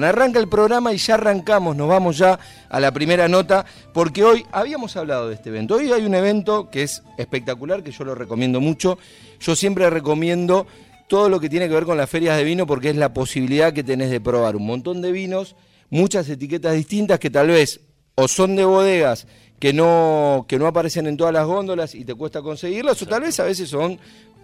Arranca el programa y ya arrancamos, nos vamos ya a la primera nota, porque hoy habíamos hablado de este evento. Hoy hay un evento que es espectacular, que yo lo recomiendo mucho. Yo siempre recomiendo todo lo que tiene que ver con las ferias de vino, porque es la posibilidad que tenés de probar un montón de vinos, muchas etiquetas distintas que tal vez o son de bodegas que no, que no aparecen en todas las góndolas y te cuesta conseguirlas, o tal vez a veces son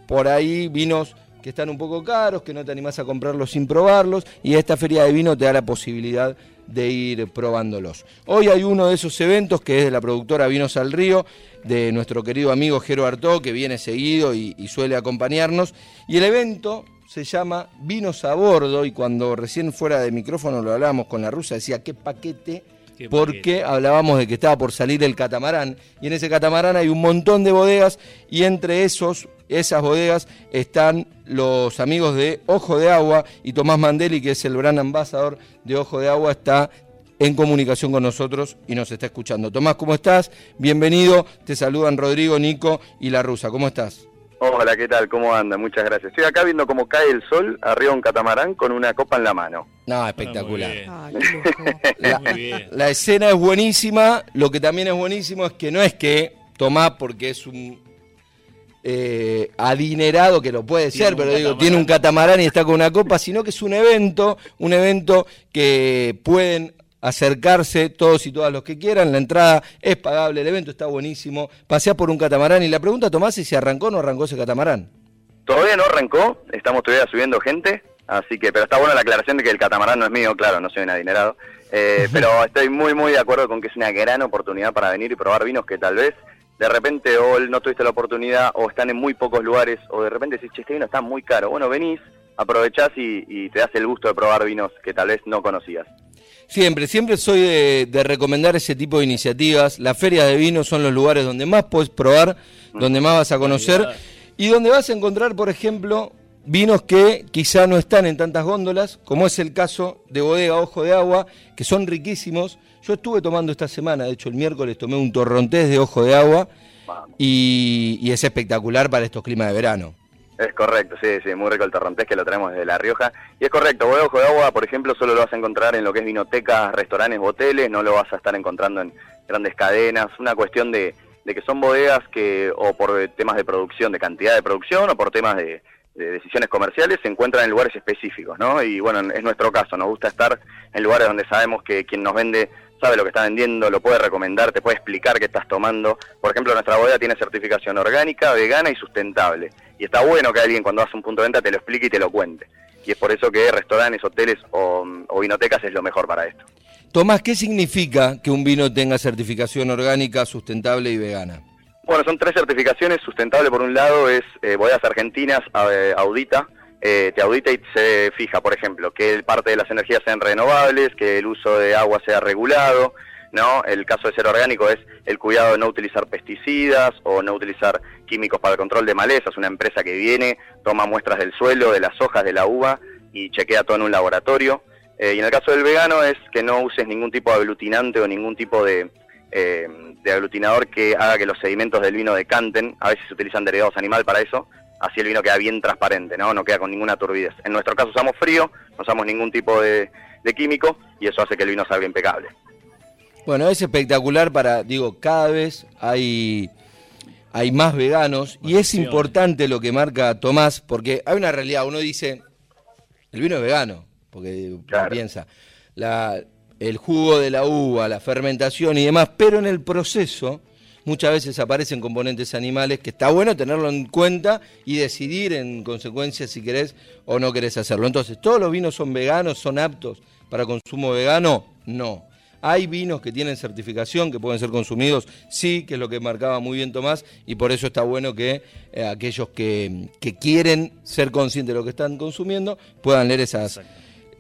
por ahí vinos que están un poco caros, que no te animás a comprarlos sin probarlos, y esta feria de vino te da la posibilidad de ir probándolos. Hoy hay uno de esos eventos que es de la productora Vinos al Río, de nuestro querido amigo Jero Artó, que viene seguido y, y suele acompañarnos, y el evento se llama Vinos a Bordo, y cuando recién fuera de micrófono lo hablábamos con la rusa, decía, ¿qué paquete? Porque hablábamos de que estaba por salir el catamarán y en ese catamarán hay un montón de bodegas y entre esos esas bodegas están los amigos de Ojo de Agua y Tomás Mandeli, que es el gran ambasador de Ojo de Agua, está en comunicación con nosotros y nos está escuchando. Tomás, ¿cómo estás? Bienvenido. Te saludan Rodrigo, Nico y la rusa. ¿Cómo estás? Hola, ¿qué tal? ¿Cómo anda? Muchas gracias. Estoy acá viendo cómo cae el sol arriba de un catamarán con una copa en la mano. No, espectacular. Ah, la, la escena es buenísima. Lo que también es buenísimo es que no es que Tomás, porque es un eh, adinerado, que lo puede ser, pero digo, tiene un catamarán y está con una copa, sino que es un evento, un evento que pueden acercarse todos y todas los que quieran, la entrada es pagable, el evento está buenísimo, pasea por un catamarán y la pregunta Tomás es si arrancó o no arrancó ese catamarán. Todavía no arrancó, estamos todavía subiendo gente, así que, pero está buena la aclaración de que el catamarán no es mío, claro, no soy un adinerado, eh, pero estoy muy muy de acuerdo con que es una gran oportunidad para venir y probar vinos que tal vez de repente o no tuviste la oportunidad o están en muy pocos lugares o de repente decís, che, este vino está muy caro. Bueno, venís, aprovechás y, te das el gusto de probar vinos que tal vez no conocías. Siempre, siempre soy de, recomendar ese tipo de iniciativas. Las ferias de vinos son los lugares donde más puedes probar, donde más vas a conocer y donde vas a encontrar, por ejemplo, vinos que quizá no están en tantas góndolas, como es el caso de Bodega Ojo de Agua, que son riquísimos. Yo estuve tomando esta semana, de hecho el miércoles tomé un torrontés de Ojo de Agua y, es espectacular para estos climas de verano. Es correcto, sí, sí, muy rico el torrontés que lo traemos desde La Rioja. Y es correcto, Ojo de Agua, por ejemplo, solo lo vas a encontrar en lo que es vinotecas, restaurantes, hoteles, no lo vas a estar encontrando en grandes cadenas. Una cuestión de, de que son bodegas que, o por temas de producción, de cantidad de producción, o por temas de decisiones comerciales se encuentran en lugares específicos, ¿no? Y bueno, es nuestro caso, nos gusta estar en lugares donde sabemos que quien nos vende sabe lo que está vendiendo, lo puede recomendar, te puede explicar qué estás tomando. Por ejemplo, nuestra bodega tiene certificación orgánica, vegana y sustentable. Y está bueno que alguien cuando hace un punto de venta te lo explique y te lo cuente. Y es por eso que restaurantes, hoteles o, o vinotecas es lo mejor para esto. Tomás, ¿qué significa que un vino tenga certificación orgánica, sustentable y vegana? Bueno, son tres certificaciones. Sustentable, por un lado, es eh, Bodegas Argentinas eh, audita. Eh, te audita y se fija, por ejemplo, que parte de las energías sean renovables, que el uso de agua sea regulado, ¿no? El caso de ser orgánico es el cuidado de no utilizar pesticidas o no utilizar químicos para el control de malezas. Una empresa que viene, toma muestras del suelo, de las hojas, de la uva y chequea todo en un laboratorio. y en el caso del vegano es que no uses ningún tipo de aglutinante o ningún tipo de, eh, de aglutinador que haga que los sedimentos del vino decanten. A veces se utilizan derivados animal para eso. Así el vino queda bien transparente, ¿no? No queda con ninguna turbidez. En nuestro caso usamos frío, no usamos ningún tipo de, químico y eso hace que el vino salga impecable. Bueno, es espectacular para, digo, cada vez hay, hay más veganos y es importante lo que marca Tomás, porque hay una realidad, uno dice, el vino es vegano, porque piensa, la, el jugo de la uva, la fermentación y demás, pero en el proceso muchas veces aparecen componentes animales que está bueno tenerlo en cuenta y decidir en consecuencia si querés o no querés hacerlo. Entonces, ¿todos los vinos son veganos, son aptos para consumo vegano? No. Hay vinos que tienen certificación, que pueden ser consumidos, sí, que es lo que marcaba muy bien Tomás, y por eso está bueno que eh, aquellos que, que, quieren ser conscientes de lo que están consumiendo puedan leer esas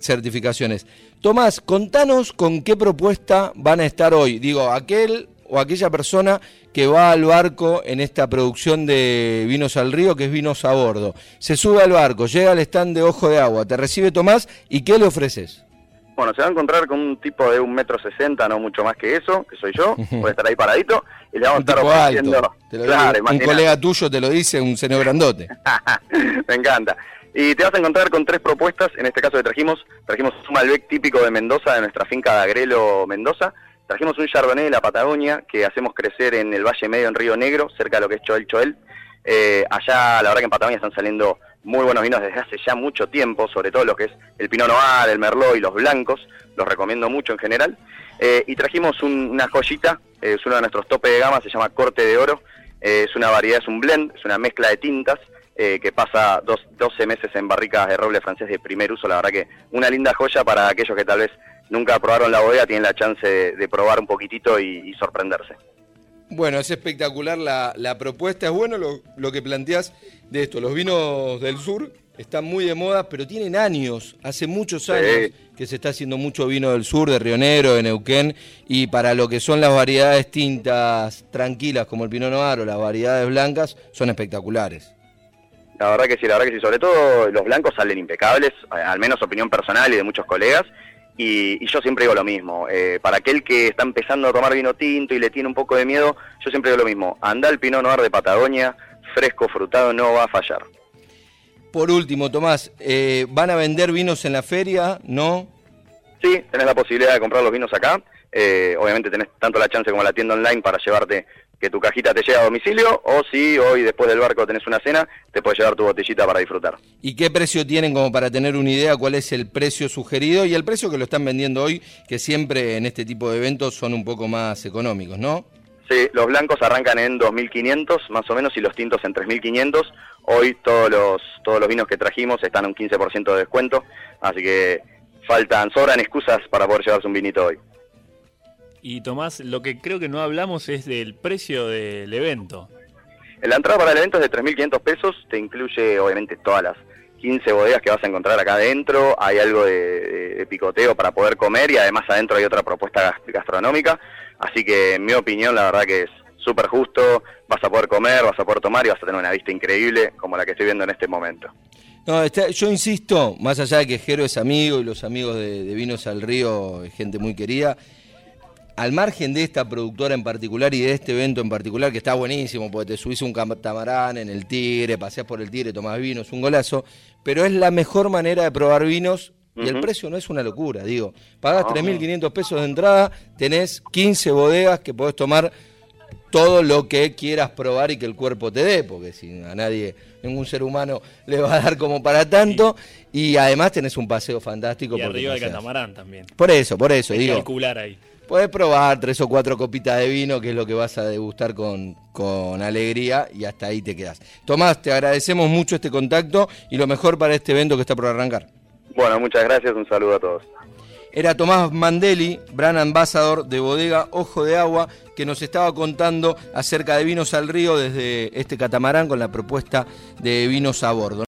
certificaciones. Tomás, contanos con qué propuesta van a estar hoy. Digo, aquel o aquella persona que va al barco en esta producción de Vinos al Río, que es Vinos a Bordo. Se sube al barco, llega al stand de Ojo de Agua, te recibe Tomás y ¿qué le ofreces? Bueno, se va a encontrar con un tipo de un metro sesenta, no mucho más que eso, que soy yo, puede estar ahí paradito, y le vamos a estar ofreciendo... un colega tuyo te lo dice, un señor grandote. Me encanta. Y te vas a encontrar con tres propuestas, en este caso que trajimos, trajimos un Malbec típico de Mendoza, de nuestra finca de Agrelo, Mendoza, trajimos un Chardonnay de la Patagonia que hacemos crecer en el Valle Medio en Río Negro, cerca de lo que es Choel Choel. Eh, allá, la verdad que en Patagonia están saliendo muy buenos vinos desde hace ya mucho tiempo, sobre todo lo que es el Pinot Noir, el Merlot y los blancos, los recomiendo mucho en general. Eh, y trajimos una joyita, eh, es uno de nuestros tope de gama, se llama Corte de Oro, es una variedad, es un blend, es una mezcla de tintas, que pasa dos, 12 meses en barricas de roble francés de primer uso, la verdad que una linda joya para aquellos que tal vez nunca probaron la bodega, tienen la chance de, probar un poquitito y sorprenderse. Bueno, es espectacular la, propuesta. Es bueno lo, que planteas de esto. Los vinos del sur están muy de moda, pero tienen años, hace muchos años que se está haciendo mucho vino del sur, de Río Negro, de Neuquén, y para lo que son las variedades tintas tranquilas como el Pinot Noir o las variedades blancas, son espectaculares. La verdad que sí, la verdad que sí. Sobre todo los blancos salen impecables, al menos opinión personal y de muchos colegas. Y, yo siempre digo lo mismo, eh, para aquel que está empezando a tomar vino tinto y le tiene un poco de miedo, yo siempre digo lo mismo, anda el Pinot Noir de Patagonia, fresco, frutado, no va a fallar. Por último, Tomás, eh, ¿van a vender vinos en la feria? ¿No? Sí, tenés la posibilidad de comprar los vinos acá. Eh, obviamente tenés tanto la chance como la tienda online para llevarte que tu cajita te llegue a domicilio o si hoy después del barco tenés una cena, te puedes llevar tu botellita para disfrutar. ¿Y qué precio tienen como para tener una idea cuál es el precio sugerido y el precio que lo están vendiendo hoy, que siempre en este tipo de eventos son un poco más económicos, ¿no? Sí, los blancos arrancan en 2.500 más o menos y los tintos en 3.500. Hoy todos los, todos los vinos que trajimos están a un 15% de descuento, así que faltan, sobran excusas para poder llevarse un vinito hoy. Y Tomás, lo que creo que no hablamos es del precio del evento. La entrada para el evento es de 3.500 pesos, te incluye obviamente todas las 15 bodegas que vas a encontrar acá adentro, hay algo de, picoteo para poder comer y además adentro hay otra propuesta gastronómica, así que en mi opinión la verdad que es súper justo, vas a poder comer, vas a poder tomar y vas a tener una vista increíble como la que estoy viendo en este momento. No, yo insisto, más allá de que Jero es amigo y los amigos de, de Vinos al Río, gente muy querida, al margen de esta productora en particular y de este evento en particular, que está buenísimo, porque te subís un catamarán en el Tigre, paseás por el Tigre, tomás vino, es un golazo, pero es la mejor manera de probar vinos y el precio no es una locura, digo. Pagás 3.500 pesos de entrada, tenés 15 bodegas que podés tomar todo lo que quieras probar y que el cuerpo te dé, porque si a nadie, ningún ser humano le va a dar como para tanto, y además tenés un paseo fantástico. Y arriba del catamarán también. Por eso, por eso, Hay digo. calcular ahí. Puedes probar tres o cuatro copitas de vino, que es lo que vas a degustar con, con alegría, y hasta ahí te quedas. Tomás, te agradecemos mucho este contacto y lo mejor para este evento que está por arrancar. Bueno, muchas gracias, un saludo a todos. Era Tomás Mandeli, brand ambassador de Bodega Ojo de Agua, que nos estaba contando acerca de vinos al río desde este catamarán con la propuesta de vinos a bordo.